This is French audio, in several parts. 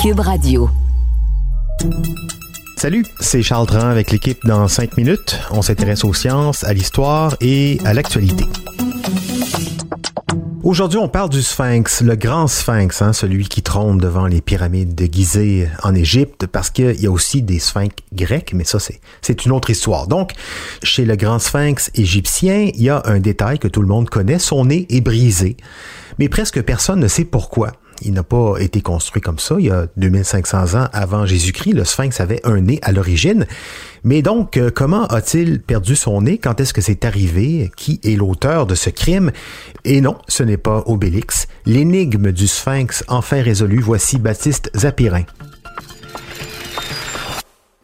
Radio. Salut, c'est Charles Dran avec l'équipe dans 5 minutes. On s'intéresse aux sciences, à l'histoire et à l'actualité. Aujourd'hui, on parle du Sphinx, le grand Sphinx, hein, celui qui trône devant les pyramides de Gizeh en Égypte, parce qu'il y a aussi des Sphinx grecs, mais ça, c'est une autre histoire. Donc, chez le grand Sphinx égyptien, il y a un détail que tout le monde connaît, son nez est brisé, mais presque personne ne sait pourquoi il n'a pas été construit comme ça. Il y a 2500 ans avant Jésus-Christ, le sphinx avait un nez à l'origine. Mais donc, euh, comment a-t-il perdu son nez? Quand est-ce que c'est arrivé? Qui est l'auteur de ce crime? Et non, ce n'est pas Obélix. L'énigme du sphinx enfin résolue, voici Baptiste Zapirin.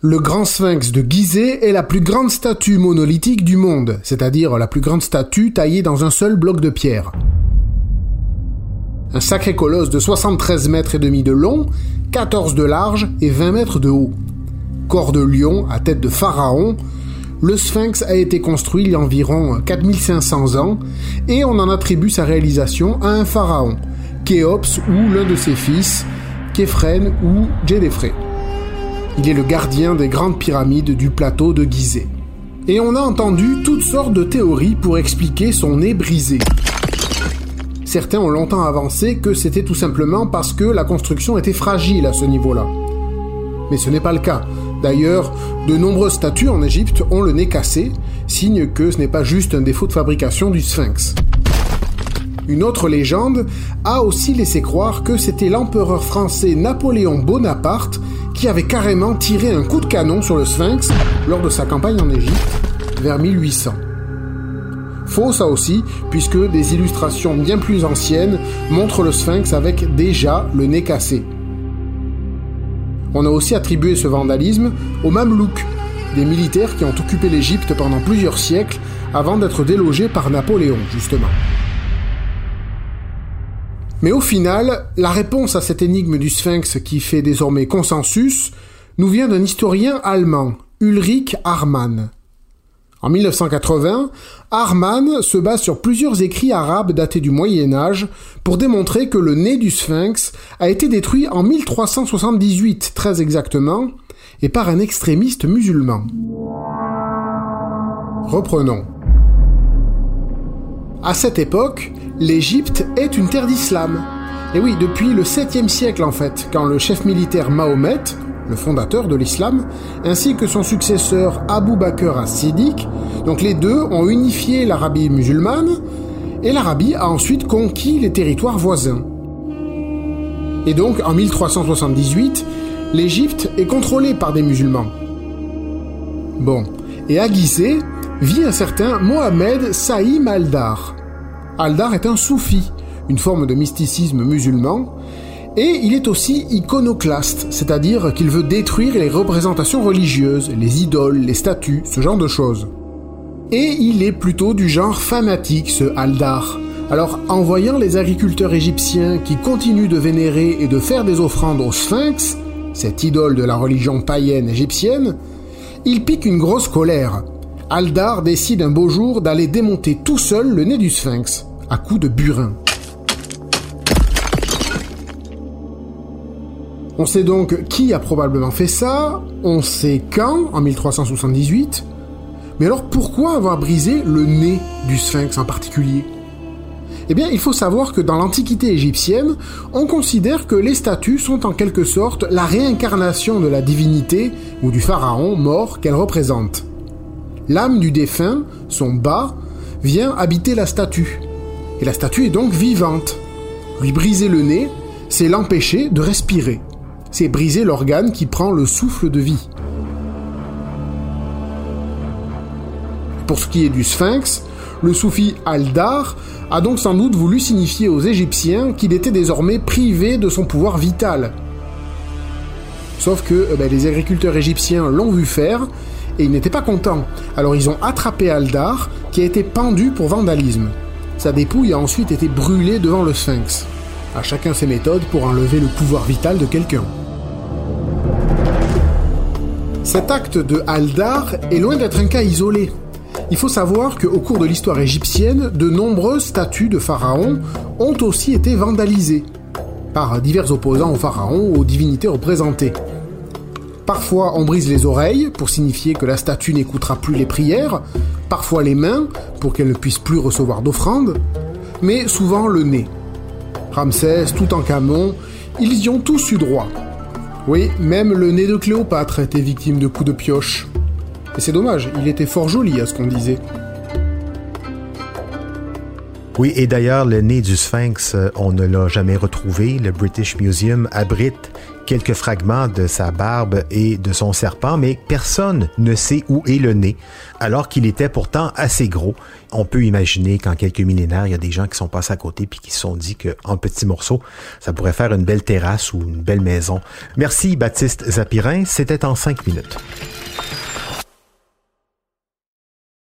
Le grand sphinx de Gizeh est la plus grande statue monolithique du monde, c'est-à-dire la plus grande statue taillée dans un seul bloc de pierre un sacré colosse de 73 mètres et demi de long, 14 de large et 20 mètres de haut. Corps de lion à tête de pharaon, le sphinx a été construit il y a environ 4500 ans et on en attribue sa réalisation à un pharaon, Khéops ou l'un de ses fils, Képhren ou Djedefré. Il est le gardien des grandes pyramides du plateau de Gizeh. Et on a entendu toutes sortes de théories pour expliquer son nez brisé. Certains ont longtemps avancé que c'était tout simplement parce que la construction était fragile à ce niveau-là. Mais ce n'est pas le cas. D'ailleurs, de nombreuses statues en Égypte ont le nez cassé, signe que ce n'est pas juste un défaut de fabrication du sphinx. Une autre légende a aussi laissé croire que c'était l'empereur français Napoléon Bonaparte qui avait carrément tiré un coup de canon sur le sphinx lors de sa campagne en Égypte vers 1800. Faux ça aussi, puisque des illustrations bien plus anciennes montrent le sphinx avec déjà le nez cassé. On a aussi attribué ce vandalisme aux Mamelouks, des militaires qui ont occupé l'Égypte pendant plusieurs siècles avant d'être délogés par Napoléon, justement. Mais au final, la réponse à cette énigme du sphinx qui fait désormais consensus nous vient d'un historien allemand, Ulrich Harmann. En 1980, Harman se base sur plusieurs écrits arabes datés du Moyen Âge pour démontrer que le nez du sphinx a été détruit en 1378 très exactement, et par un extrémiste musulman. Reprenons. À cette époque, l'Égypte est une terre d'islam. Et oui, depuis le 7e siècle en fait, quand le chef militaire Mahomet, le fondateur de l'islam, ainsi que son successeur Abu Bakr as-Siddiq. Donc les deux ont unifié l'Arabie musulmane et l'Arabie a ensuite conquis les territoires voisins. Et donc en 1378, l'Égypte est contrôlée par des musulmans. Bon, et à Gizeh vit un certain Mohamed Saïm Aldar. Aldar est un soufi, une forme de mysticisme musulman, et il est aussi iconoclaste, c'est-à-dire qu'il veut détruire les représentations religieuses, les idoles, les statues, ce genre de choses. Et il est plutôt du genre fanatique, ce Aldar. Alors, en voyant les agriculteurs égyptiens qui continuent de vénérer et de faire des offrandes au Sphinx, cette idole de la religion païenne égyptienne, il pique une grosse colère. Aldar décide un beau jour d'aller démonter tout seul le nez du Sphinx, à coups de burin. On sait donc qui a probablement fait ça, on sait quand, en 1378, mais alors pourquoi avoir brisé le nez du sphinx en particulier? Eh bien, il faut savoir que dans l'Antiquité égyptienne, on considère que les statues sont en quelque sorte la réincarnation de la divinité ou du pharaon mort qu'elle représente. L'âme du défunt, son bas, vient habiter la statue. Et la statue est donc vivante. Lui briser le nez, c'est l'empêcher de respirer c'est briser l'organe qui prend le souffle de vie. Pour ce qui est du sphinx, le soufi Aldar a donc sans doute voulu signifier aux Égyptiens qu'il était désormais privé de son pouvoir vital. Sauf que eh ben, les agriculteurs égyptiens l'ont vu faire et ils n'étaient pas contents. Alors ils ont attrapé Aldar qui a été pendu pour vandalisme. Sa dépouille a ensuite été brûlée devant le sphinx. À chacun ses méthodes pour enlever le pouvoir vital de quelqu'un. Cet acte de Haldar est loin d'être un cas isolé. Il faut savoir qu'au cours de l'histoire égyptienne, de nombreuses statues de pharaons ont aussi été vandalisées. par divers opposants au pharaon ou aux divinités représentées. Parfois on brise les oreilles pour signifier que la statue n'écoutera plus les prières, parfois les mains pour qu'elle ne puisse plus recevoir d'offrandes, mais souvent le nez. Ramsès, tout en camon, ils y ont tous eu droit. Oui, même le nez de Cléopâtre était victime de coups de pioche. Et c'est dommage, il était fort joli à ce qu'on disait. Oui, et d'ailleurs, le nez du sphinx, euh, on ne l'a jamais retrouvé. Le British Museum abrite quelques fragments de sa barbe et de son serpent, mais personne ne sait où est le nez, alors qu'il était pourtant assez gros. On peut imaginer qu'en quelques millénaires, il y a des gens qui sont passés à côté puis qui se sont dit qu'en petits morceaux, ça pourrait faire une belle terrasse ou une belle maison. Merci Baptiste Zapirin, c'était en cinq minutes.